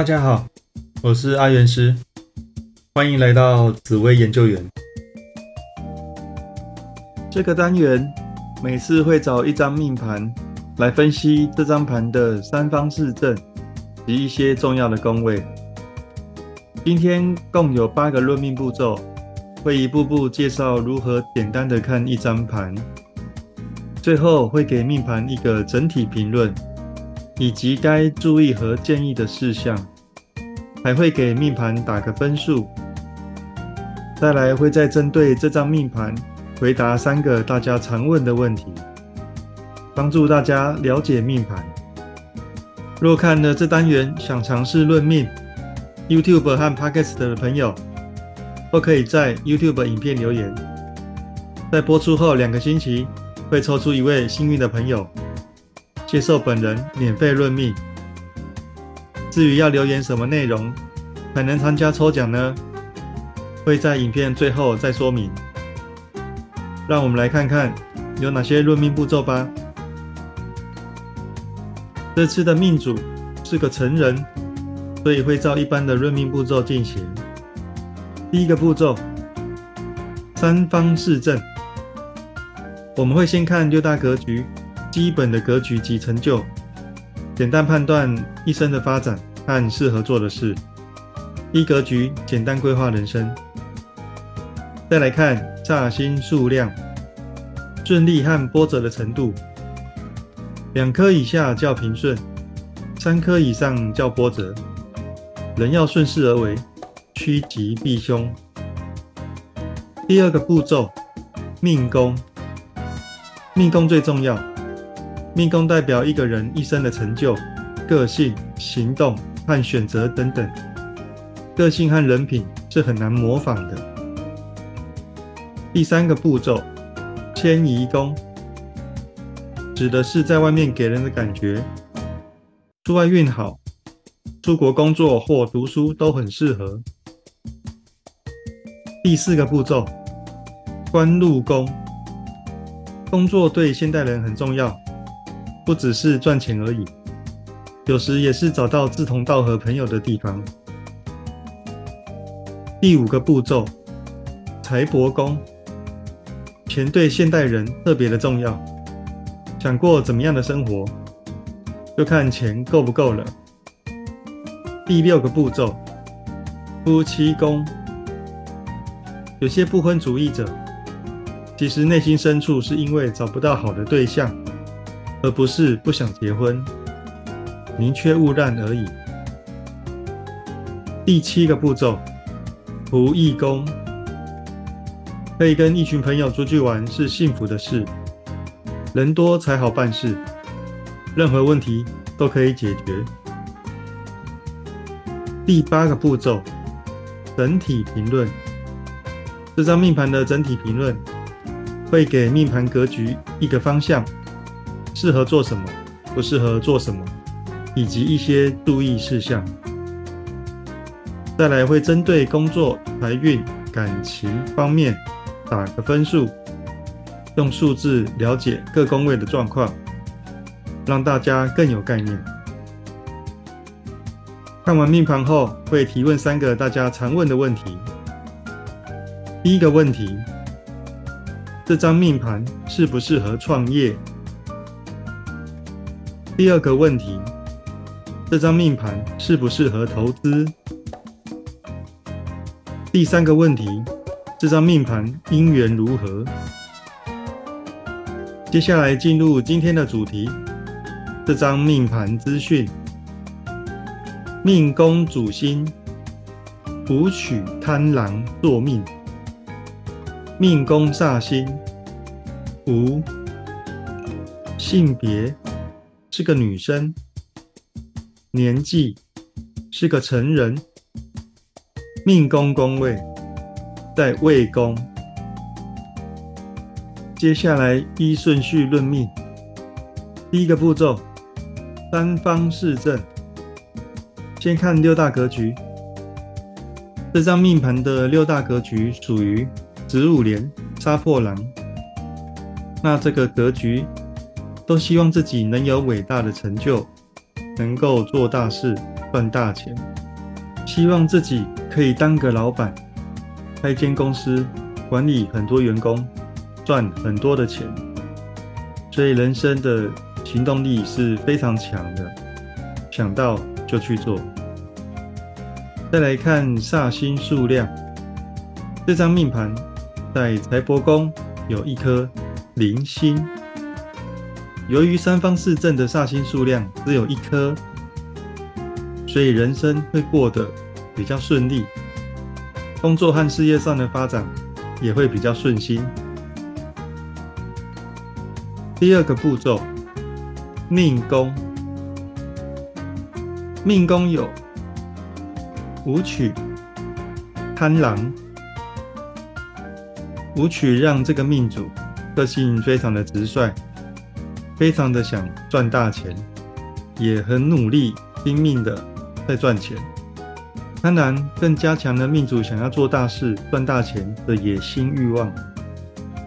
大家好，我是阿元师，欢迎来到紫薇研究员。这个单元每次会找一张命盘来分析这张盘的三方四正及一些重要的宫位。今天共有八个论命步骤，会一步步介绍如何简单的看一张盘，最后会给命盘一个整体评论。以及该注意和建议的事项，还会给命盘打个分数。再来会再针对这张命盘回答三个大家常问的问题，帮助大家了解命盘。若看了这单元想尝试论命，YouTube 和 Podcast 的朋友，都可以在 YouTube 影片留言，在播出后两个星期会抽出一位幸运的朋友。接受本人免费论命。至于要留言什么内容才能参加抽奖呢？会在影片最后再说明。让我们来看看有哪些论命步骤吧。这次的命主是个成人，所以会照一般的论命步骤进行。第一个步骤，三方四正。我们会先看六大格局。基本的格局及成就，简单判断一生的发展和适合做的事。一格局简单规划人生。再来看煞星数量、顺利和波折的程度。两颗以下叫平顺，三颗以上叫波折。人要顺势而为，趋吉避凶。第二个步骤，命宫。命宫最重要。命宫代表一个人一生的成就、个性、行动和选择等等。个性和人品是很难模仿的。第三个步骤，迁移宫，指的是在外面给人的感觉，出外运好，出国工作或读书都很适合。第四个步骤，官禄宫，工作对现代人很重要。不只是赚钱而已，有时也是找到志同道合朋友的地方。第五个步骤，财帛宫，钱对现代人特别的重要。想过怎么样的生活，就看钱够不够了。第六个步骤，夫妻宫，有些不婚主义者，其实内心深处是因为找不到好的对象。而不是不想结婚，宁缺毋滥而已。第七个步骤，仆役宫，可以跟一群朋友出去玩是幸福的事，人多才好办事，任何问题都可以解决。第八个步骤，整体评论，这张命盘的整体评论会给命盘格局一个方向。适合做什么，不适合做什么，以及一些注意事项。再来会针对工作、财运、感情方面打个分数，用数字了解各宫位的状况，让大家更有概念。看完命盘后，会提问三个大家常问的问题。第一个问题：这张命盘适不适合创业？第二个问题，这张命盘适不适合投资？第三个问题，这张命盘姻缘如何？接下来进入今天的主题，这张命盘资讯：命宫主星武曲贪狼坐命，命宫煞星无性别。是个女生，年纪是个成人，命宫宫位在未宫。接下来依顺序论命，第一个步骤三方四正。先看六大格局，这张命盘的六大格局属于子午连杀破狼，那这个格局。都希望自己能有伟大的成就，能够做大事，赚大钱，希望自己可以当个老板，开间公司，管理很多员工，赚很多的钱。所以人生的行动力是非常强的，想到就去做。再来看煞星数量，这张命盘在财帛宫有一颗零星。由于三方四正的煞星数量只有一颗，所以人生会过得比较顺利，工作和事业上的发展也会比较顺心。第二个步骤，命宫，命宫有武曲、贪狼，武曲让这个命主个性非常的直率。非常的想赚大钱，也很努力拼命的在赚钱。当然，更加强了命主想要做大事、赚大钱的野心欲望。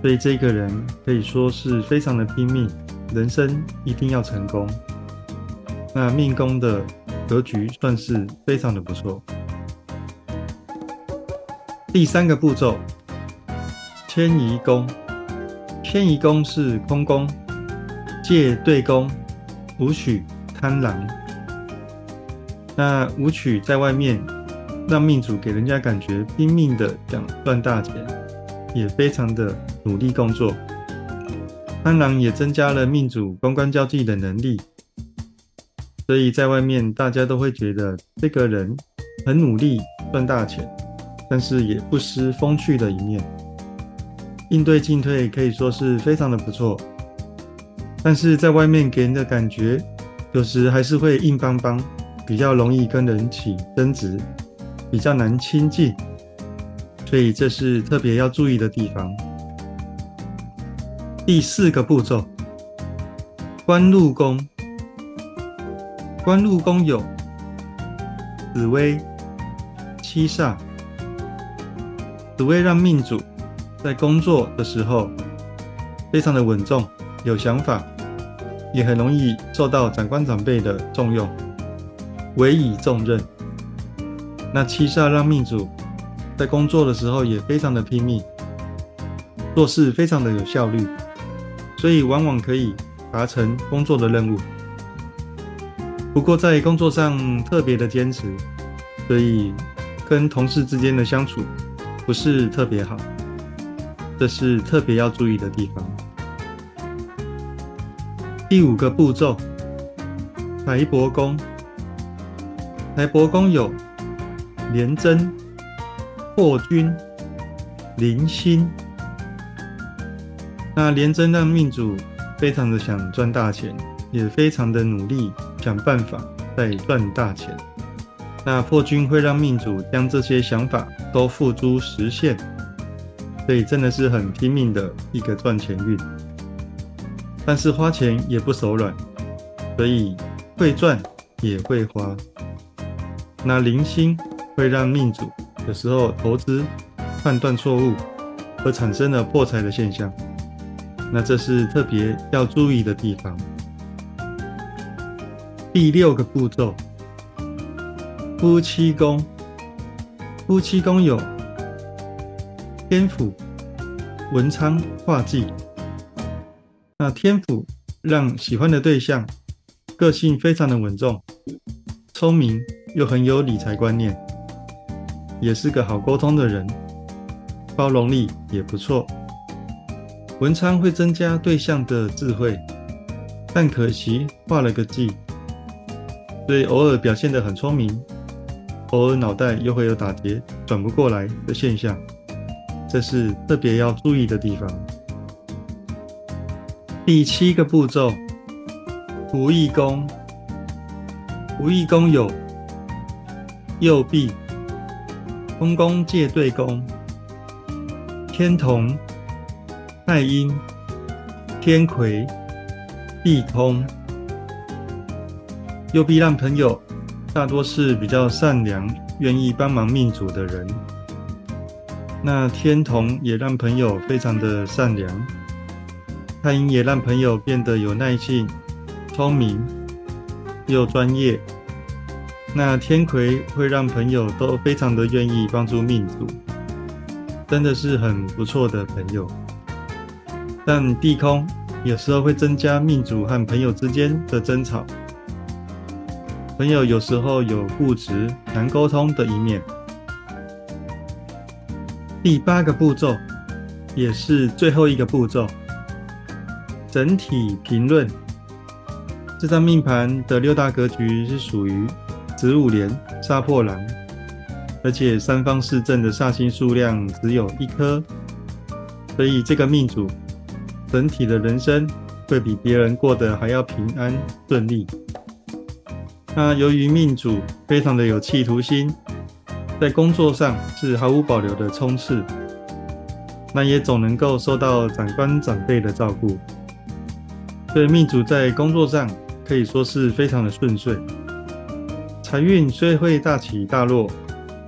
所以这个人可以说是非常的拼命，人生一定要成功。那命宫的格局算是非常的不错。第三个步骤，迁移宫，迁移宫是空宫。借对宫，武曲贪狼。那武曲在外面，让命主给人家感觉拼命的想赚大钱，也非常的努力工作。贪狼也增加了命主公关交际的能力，所以在外面大家都会觉得这个人很努力赚大钱，但是也不失风趣的一面，应对进退可以说是非常的不错。但是在外面给人的感觉，有时还是会硬邦邦，比较容易跟人起争执，比较难亲近，所以这是特别要注意的地方。第四个步骤，官禄宫，官禄宫有紫薇、七煞，紫薇让命主在工作的时候非常的稳重，有想法。也很容易受到长官长辈的重用，委以重任。那七煞让命主在工作的时候也非常的拼命，做事非常的有效率，所以往往可以达成工作的任务。不过在工作上特别的坚持，所以跟同事之间的相处不是特别好，这是特别要注意的地方。第五个步骤，财帛宫。财帛宫有廉贞、破军、零星。那廉贞让命主非常的想赚大钱，也非常的努力想办法在赚大钱。那破军会让命主将这些想法都付诸实现，所以真的是很拼命的一个赚钱运。但是花钱也不手软，所以会赚也会花。那零星会让命主有时候投资判断错误，而产生了破财的现象。那这是特别要注意的地方。第六个步骤，夫妻宫。夫妻宫有天府、文昌、化忌。那天府让喜欢的对象个性非常的稳重、聪明，又很有理财观念，也是个好沟通的人，包容力也不错。文昌会增加对象的智慧，但可惜画了个忌，所以偶尔表现得很聪明，偶尔脑袋又会有打结、转不过来的现象，这是特别要注意的地方。第七个步骤，仆役宫。仆役宫有右臂、空宫借对宫、天同、太阴、天魁、地通。右臂让朋友大多是比较善良、愿意帮忙命主的人。那天同也让朋友非常的善良。太阴也让朋友变得有耐性、聪明又专业，那天魁会让朋友都非常的愿意帮助命主，真的是很不错的朋友。但地空有时候会增加命主和朋友之间的争吵，朋友有时候有固执、难沟通的一面。第八个步骤，也是最后一个步骤，整体评论。这张命盘的六大格局是属于。子午连杀破狼，而且三方四正的煞星数量只有一颗，所以这个命主整体的人生会比别人过得还要平安顺利。那由于命主非常的有企图心，在工作上是毫无保留的冲刺，那也总能够受到长官长辈的照顾，所以命主在工作上可以说是非常的顺遂。财运虽会大起大落，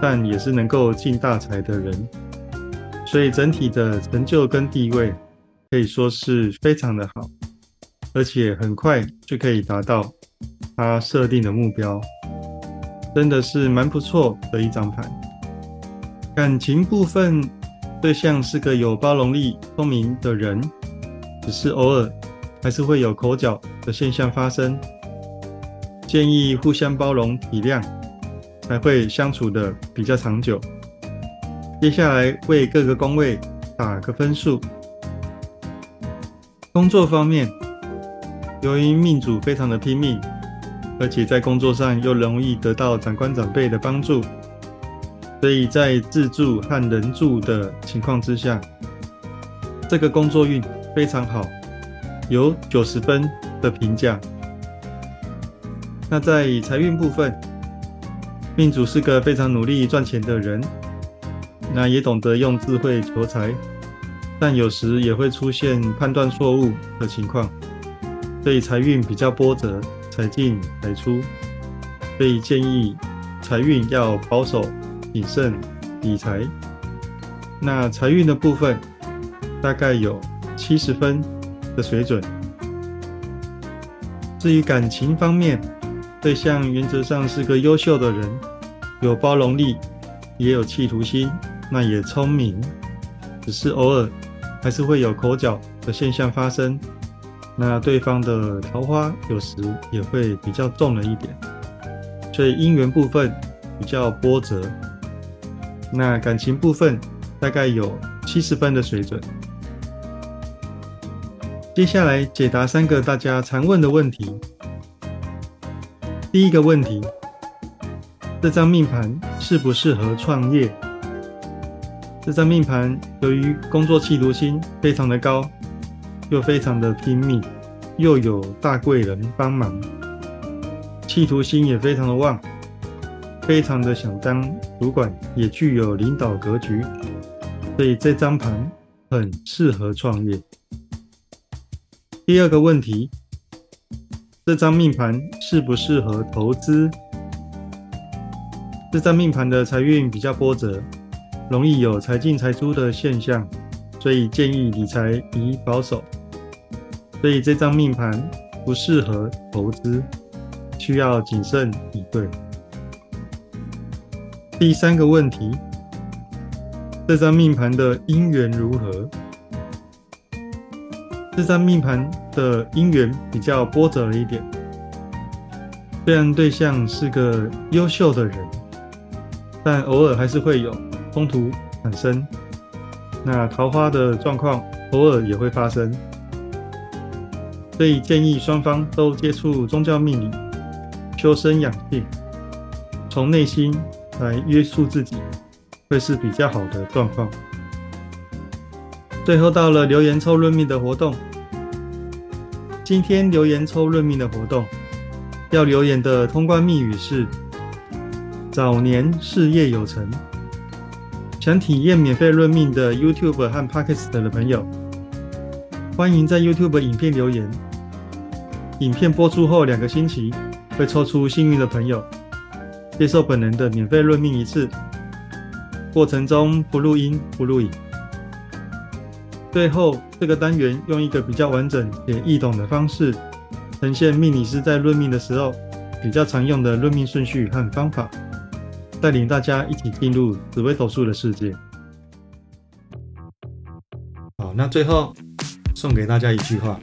但也是能够进大财的人，所以整体的成就跟地位可以说是非常的好，而且很快就可以达到他设定的目标，真的是蛮不错的一张牌。感情部分，对象是个有包容力、聪明的人，只是偶尔还是会有口角的现象发生。建议互相包容体谅，才会相处的比较长久。接下来为各个宫位打个分数。工作方面，由于命主非常的拼命，而且在工作上又容易得到长官长辈的帮助，所以在自助和人助的情况之下，这个工作运非常好，有九十分的评价。那在财运部分，命主是个非常努力赚钱的人，那也懂得用智慧求财，但有时也会出现判断错误的情况，所以财运比较波折，财进财出，所以建议财运要保守谨慎理财。那财运的部分大概有七十分的水准。至于感情方面，对象原则上是个优秀的人，有包容力，也有企图心，那也聪明，只是偶尔还是会有口角的现象发生。那对方的桃花有时也会比较重了一点，所以姻缘部分比较波折。那感情部分大概有七十分的水准。接下来解答三个大家常问的问题。第一个问题，这张命盘适不适合创业？这张命盘由于工作企图心非常的高，又非常的拼命，又有大贵人帮忙，企图心也非常的旺，非常的想当主管，也具有领导格局，所以这张盘很适合创业。第二个问题。这张命盘适不适合投资？这张命盘的财运比较波折，容易有财进财出的现象，所以建议理财宜保守。所以这张命盘不适合投资，需要谨慎以对。第三个问题，这张命盘的姻缘如何？这张命盘的姻缘比较波折了一点，虽然对象是个优秀的人，但偶尔还是会有冲突产生。那桃花的状况偶尔也会发生，所以建议双方都接触宗教命理，修身养性，从内心来约束自己，会是比较好的状况。最后到了留言抽论命的活动。今天留言抽论命的活动，要留言的通关密语是“早年事业有成”。想体验免费论命的 YouTube 和 Podcast 的朋友，欢迎在 YouTube 影片留言。影片播出后两个星期，会抽出幸运的朋友，接受本人的免费论命一次。过程中不录音不录影。最后，这个单元用一个比较完整且易懂的方式，呈现命理师在论命的时候比较常用的论命顺序和方法，带领大家一起进入紫微斗数的世界。好，那最后送给大家一句话：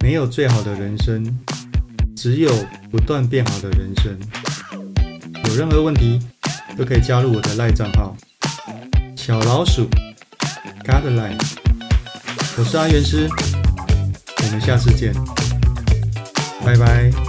没有最好的人生，只有不断变好的人生。有任何问题都可以加入我的赖账号小老鼠 Godline，我是阿元师，我们下次见，拜拜。